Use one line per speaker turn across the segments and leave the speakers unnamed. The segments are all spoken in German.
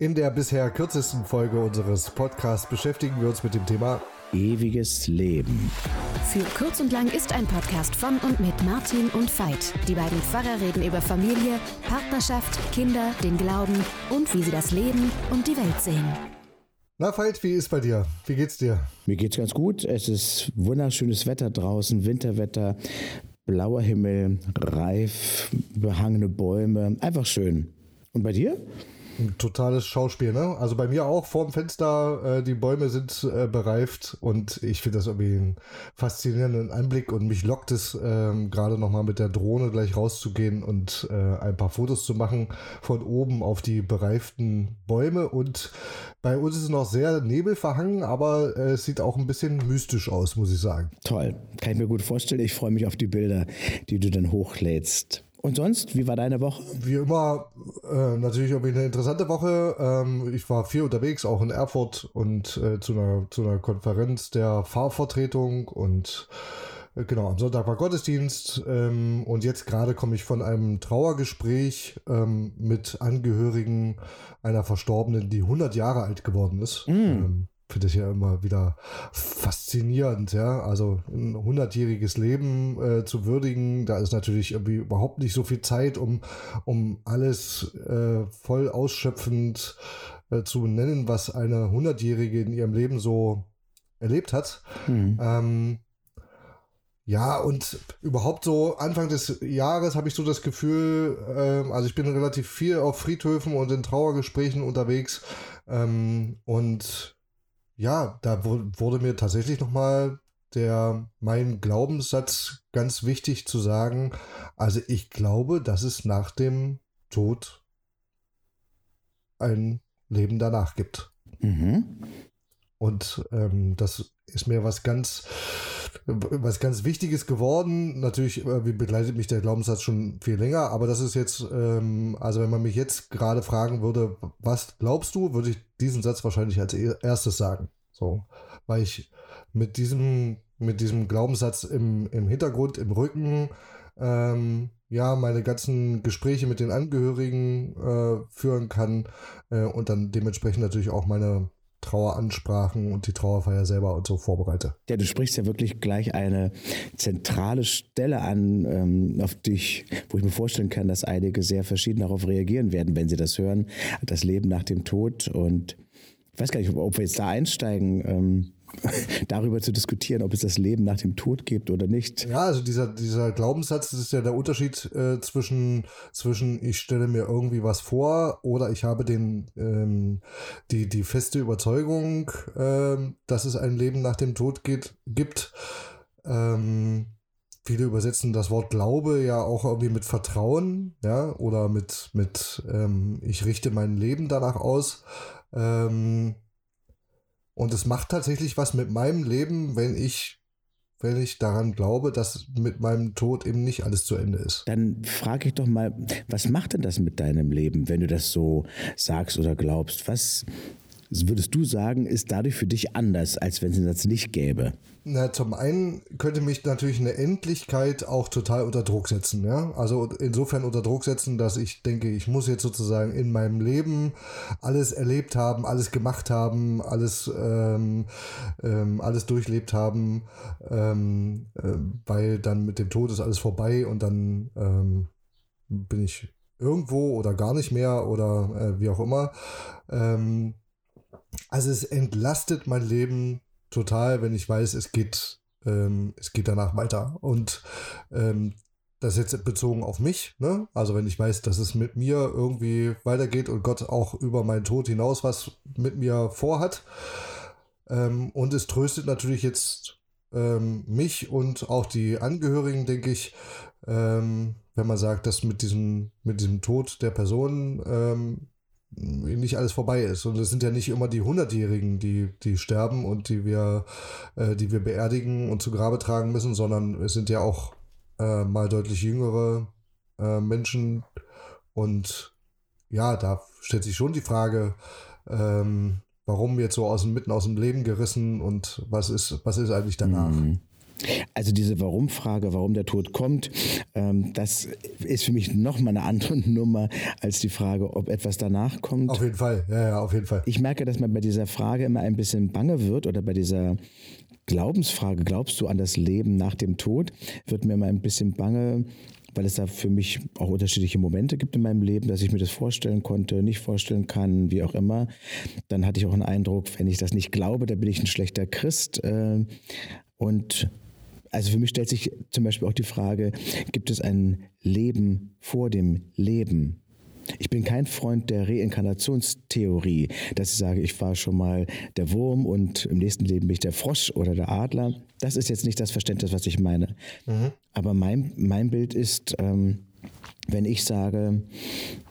In der bisher kürzesten Folge unseres Podcasts beschäftigen wir uns mit dem Thema
Ewiges Leben.
Für kurz und lang ist ein Podcast von und mit Martin und Veit. Die beiden Pfarrer reden über Familie, Partnerschaft, Kinder, den Glauben und wie sie das Leben und die Welt sehen.
Na Veit, wie ist bei dir? Wie geht's dir?
Mir geht's ganz gut. Es ist wunderschönes Wetter draußen, Winterwetter, blauer Himmel, reif, behangene Bäume. Einfach schön. Und bei dir?
Ein totales Schauspiel, ne? Also bei mir auch vorm Fenster, äh, die Bäume sind äh, bereift und ich finde das irgendwie einen faszinierenden Anblick und mich lockt es ähm, gerade nochmal mit der Drohne gleich rauszugehen und äh, ein paar Fotos zu machen von oben auf die bereiften Bäume und bei uns ist es noch sehr nebelverhangen, aber äh, es sieht auch ein bisschen mystisch aus, muss ich sagen.
Toll, kann ich mir gut vorstellen. Ich freue mich auf die Bilder, die du dann hochlädst. Und sonst, wie war deine Woche?
Wie immer, äh, natürlich irgendwie eine interessante Woche. Ähm, ich war viel unterwegs, auch in Erfurt und äh, zu, einer, zu einer Konferenz der Fahrvertretung und äh, genau, am Sonntag war Gottesdienst ähm, und jetzt gerade komme ich von einem Trauergespräch ähm, mit Angehörigen einer Verstorbenen, die 100 Jahre alt geworden ist. Mm finde ich ja immer wieder faszinierend, ja. Also ein hundertjähriges Leben äh, zu würdigen, da ist natürlich irgendwie überhaupt nicht so viel Zeit, um, um alles äh, voll ausschöpfend äh, zu nennen, was eine hundertjährige in ihrem Leben so erlebt hat. Mhm. Ähm, ja, und überhaupt so Anfang des Jahres habe ich so das Gefühl, ähm, also ich bin relativ viel auf Friedhöfen und in Trauergesprächen unterwegs ähm, und ja, da wurde mir tatsächlich nochmal der, mein Glaubenssatz ganz wichtig zu sagen. Also ich glaube, dass es nach dem Tod ein Leben danach gibt. Mhm. Und ähm, das ist mir was ganz, was ganz Wichtiges geworden. Natürlich äh, begleitet mich der Glaubenssatz schon viel länger, aber das ist jetzt, ähm, also wenn man mich jetzt gerade fragen würde, was glaubst du, würde ich diesen Satz wahrscheinlich als erstes sagen. So, weil ich mit diesem, mit diesem Glaubenssatz im, im Hintergrund, im Rücken, ähm, ja, meine ganzen Gespräche mit den Angehörigen äh, führen kann äh, und dann dementsprechend natürlich auch meine Traueransprachen und die Trauerfeier selber und so vorbereite.
Ja, du sprichst ja wirklich gleich eine zentrale Stelle an, ähm, auf dich, wo ich mir vorstellen kann, dass einige sehr verschieden darauf reagieren werden, wenn sie das hören. Das Leben nach dem Tod und ich weiß gar nicht, ob wir jetzt da einsteigen, ähm, darüber zu diskutieren, ob es das Leben nach dem Tod gibt oder nicht.
Ja, also dieser, dieser Glaubenssatz, das ist ja der Unterschied äh, zwischen, zwischen ich stelle mir irgendwie was vor oder ich habe den, ähm, die, die feste Überzeugung, ähm, dass es ein Leben nach dem Tod geht, gibt. Ähm, viele übersetzen das Wort Glaube ja auch irgendwie mit Vertrauen, ja, oder mit, mit ähm, ich richte mein Leben danach aus. Ähm, und es macht tatsächlich was mit meinem Leben, wenn ich wenn ich daran glaube, dass mit meinem Tod eben nicht alles zu Ende ist.
Dann frage ich doch mal, was macht denn das mit deinem Leben, wenn du das so sagst oder glaubst? Was würdest du sagen, ist dadurch für dich anders, als wenn es den Satz nicht gäbe?
Na, zum einen könnte mich natürlich eine Endlichkeit auch total unter Druck setzen. Ja? Also insofern unter Druck setzen, dass ich denke, ich muss jetzt sozusagen in meinem Leben alles erlebt haben, alles gemacht haben, alles, ähm, ähm, alles durchlebt haben, ähm, äh, weil dann mit dem Tod ist alles vorbei und dann ähm, bin ich irgendwo oder gar nicht mehr oder äh, wie auch immer. Ähm, also es entlastet mein Leben total, wenn ich weiß, es geht, ähm, es geht danach weiter. Und ähm, das jetzt bezogen auf mich, ne? Also wenn ich weiß, dass es mit mir irgendwie weitergeht und Gott auch über meinen Tod hinaus was mit mir vorhat. Ähm, und es tröstet natürlich jetzt ähm, mich und auch die Angehörigen, denke ich, ähm, wenn man sagt, dass mit diesem, mit diesem Tod der Person ähm, nicht alles vorbei ist. Und es sind ja nicht immer die Hundertjährigen, die, die sterben und die wir, äh, die wir beerdigen und zu Grabe tragen müssen, sondern es sind ja auch äh, mal deutlich jüngere äh, Menschen. Und ja, da stellt sich schon die Frage, ähm, warum jetzt so aus mitten aus dem Leben gerissen und was ist, was ist eigentlich danach? Mhm.
Also diese Warum-Frage, warum der Tod kommt, ähm, das ist für mich nochmal eine andere Nummer als die Frage, ob etwas danach kommt.
Auf jeden Fall, ja, ja, auf jeden Fall.
Ich merke, dass man bei dieser Frage immer ein bisschen bange wird oder bei dieser Glaubensfrage, glaubst du an das Leben nach dem Tod, wird mir immer ein bisschen bange, weil es da für mich auch unterschiedliche Momente gibt in meinem Leben, dass ich mir das vorstellen konnte, nicht vorstellen kann, wie auch immer. Dann hatte ich auch einen Eindruck, wenn ich das nicht glaube, dann bin ich ein schlechter Christ. Äh, und also für mich stellt sich zum Beispiel auch die Frage, gibt es ein Leben vor dem Leben? Ich bin kein Freund der Reinkarnationstheorie, dass ich sage, ich war schon mal der Wurm und im nächsten Leben bin ich der Frosch oder der Adler. Das ist jetzt nicht das Verständnis, was ich meine. Mhm. Aber mein, mein Bild ist, ähm, wenn ich sage,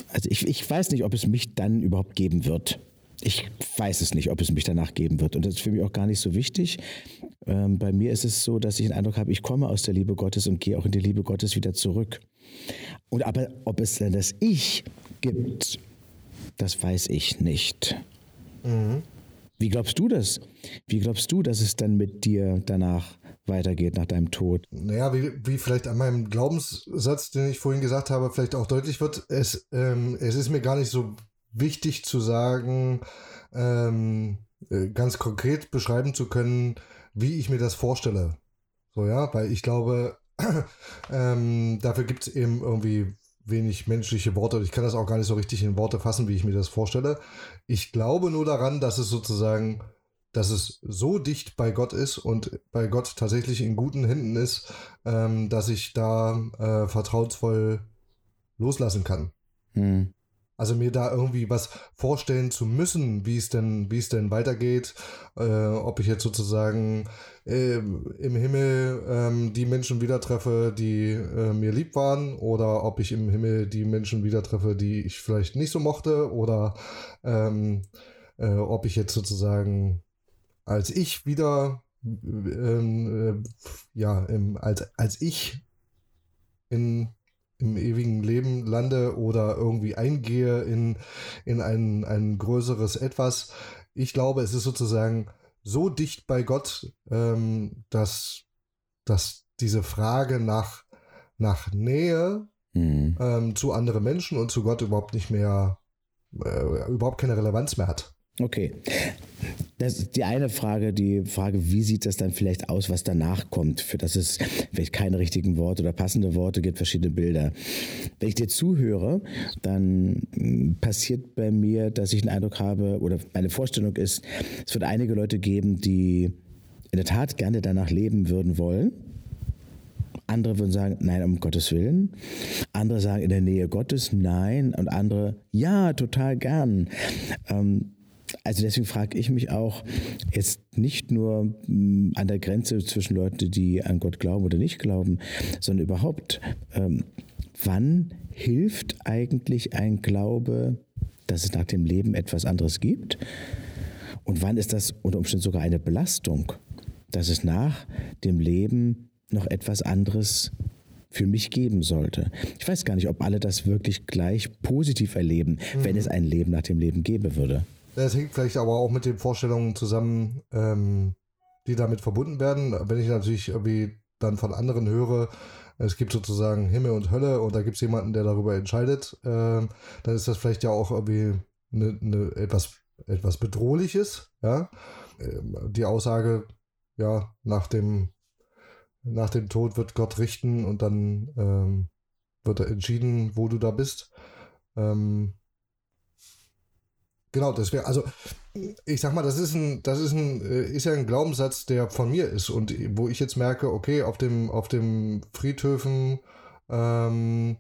also ich, ich weiß nicht, ob es mich dann überhaupt geben wird. Ich weiß es nicht, ob es mich danach geben wird. Und das ist für mich auch gar nicht so wichtig. Ähm, bei mir ist es so, dass ich den Eindruck habe, ich komme aus der Liebe Gottes und gehe auch in die Liebe Gottes wieder zurück. Und aber ob es dann das Ich gibt, das weiß ich nicht. Mhm. Wie glaubst du das? Wie glaubst du, dass es dann mit dir danach weitergeht, nach deinem Tod?
Naja, wie, wie vielleicht an meinem Glaubenssatz, den ich vorhin gesagt habe, vielleicht auch deutlich wird, es, ähm, es ist mir gar nicht so wichtig zu sagen, ähm, äh, ganz konkret beschreiben zu können, wie ich mir das vorstelle. So, ja, weil ich glaube, ähm, dafür gibt es eben irgendwie wenig menschliche Worte. Ich kann das auch gar nicht so richtig in Worte fassen, wie ich mir das vorstelle. Ich glaube nur daran, dass es sozusagen, dass es so dicht bei Gott ist und bei Gott tatsächlich in guten Händen ist, ähm, dass ich da äh, vertrauensvoll loslassen kann. Hm. Also mir da irgendwie was vorstellen zu müssen, wie es denn, wie es denn weitergeht, äh, ob ich jetzt sozusagen äh, im Himmel ähm, die Menschen wieder treffe, die äh, mir lieb waren, oder ob ich im Himmel die Menschen wieder treffe, die ich vielleicht nicht so mochte, oder ähm, äh, ob ich jetzt sozusagen als ich wieder ähm, äh, ja, im, als, als ich in im ewigen Leben lande oder irgendwie eingehe in, in ein, ein größeres Etwas. Ich glaube, es ist sozusagen so dicht bei Gott, ähm, dass, dass diese Frage nach, nach Nähe mhm. ähm, zu anderen Menschen und zu Gott überhaupt nicht mehr, äh, überhaupt keine Relevanz mehr hat.
Okay. Das ist die eine Frage, die Frage, wie sieht das dann vielleicht aus, was danach kommt? Für das es vielleicht keine richtigen Worte oder passende Worte gibt, verschiedene Bilder. Wenn ich dir zuhöre, dann hm, passiert bei mir, dass ich den Eindruck habe, oder meine Vorstellung ist, es wird einige Leute geben, die in der Tat gerne danach leben würden wollen. Andere würden sagen, nein, um Gottes Willen. Andere sagen, in der Nähe Gottes, nein. Und andere, ja, total gern. Ähm, also deswegen frage ich mich auch jetzt nicht nur hm, an der Grenze zwischen Leuten, die an Gott glauben oder nicht glauben, sondern überhaupt, ähm, wann hilft eigentlich ein Glaube, dass es nach dem Leben etwas anderes gibt? Und wann ist das unter Umständen sogar eine Belastung, dass es nach dem Leben noch etwas anderes für mich geben sollte. Ich weiß gar nicht, ob alle das wirklich gleich positiv erleben, mhm. wenn es ein Leben nach dem Leben geben würde.
Das hängt vielleicht aber auch mit den Vorstellungen zusammen, ähm, die damit verbunden werden. Wenn ich natürlich irgendwie dann von anderen höre, es gibt sozusagen Himmel und Hölle und da gibt es jemanden, der darüber entscheidet, äh, dann ist das vielleicht ja auch irgendwie eine, eine etwas, etwas Bedrohliches. Ja? Ähm, die Aussage, ja, nach dem, nach dem Tod wird Gott richten und dann ähm, wird entschieden, wo du da bist. Ähm, Genau, das wäre, also ich sag mal, das ist ein, das ist ein, äh, ist ja ein Glaubenssatz, der von mir ist und wo ich jetzt merke, okay, auf dem, auf dem Friedhöfen, ähm,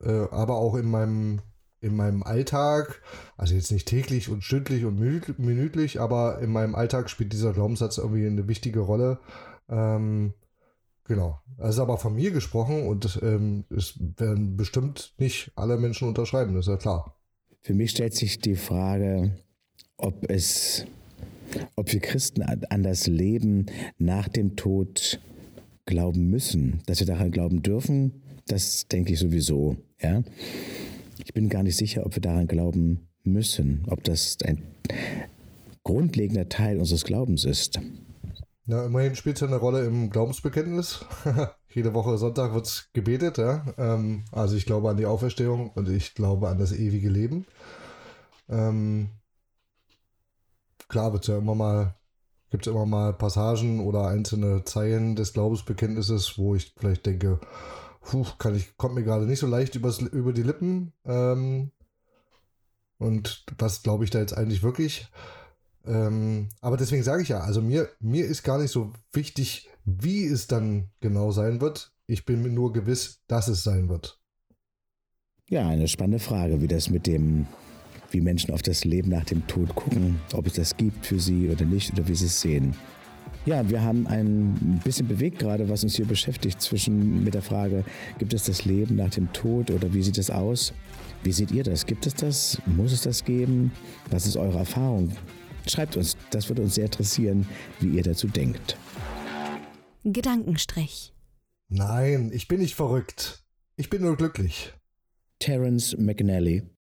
äh, aber auch in meinem, in meinem Alltag, also jetzt nicht täglich und stündlich und minütlich, aber in meinem Alltag spielt dieser Glaubenssatz irgendwie eine wichtige Rolle. Ähm, genau. Also aber von mir gesprochen und ähm, es werden bestimmt nicht alle Menschen unterschreiben, das ist ja klar.
Für mich stellt sich die Frage, ob es, ob wir Christen an das Leben nach dem Tod glauben müssen, dass wir daran glauben dürfen, das denke ich sowieso. Ja? Ich bin gar nicht sicher, ob wir daran glauben müssen, ob das ein grundlegender Teil unseres Glaubens ist.
Na, immerhin spielt es ja eine Rolle im Glaubensbekenntnis. Jede Woche Sonntag wird gebetet, ja. Ähm, also ich glaube an die Auferstehung und ich glaube an das ewige Leben. Ähm, klar wird ja immer mal, gibt es immer mal Passagen oder einzelne Zeilen des Glaubensbekenntnisses, wo ich vielleicht denke, puh, kann ich, kommt mir gerade nicht so leicht übers, über die Lippen. Ähm, und was glaube ich da jetzt eigentlich wirklich? Ähm, aber deswegen sage ich ja, also mir, mir ist gar nicht so wichtig, wie es dann genau sein wird. Ich bin mir nur gewiss, dass es sein wird.
Ja, eine spannende Frage, wie das mit dem, wie Menschen auf das Leben nach dem Tod gucken, ob es das gibt für sie oder nicht oder wie sie es sehen. Ja, wir haben ein bisschen bewegt gerade, was uns hier beschäftigt, zwischen mit der Frage, gibt es das Leben nach dem Tod oder wie sieht es aus? Wie seht ihr das? Gibt es das? Muss es das geben? Was ist eure Erfahrung? Schreibt uns, das würde uns sehr interessieren, wie ihr dazu denkt.
Gedankenstrich.
Nein, ich bin nicht verrückt. Ich bin nur glücklich.
Terence McNally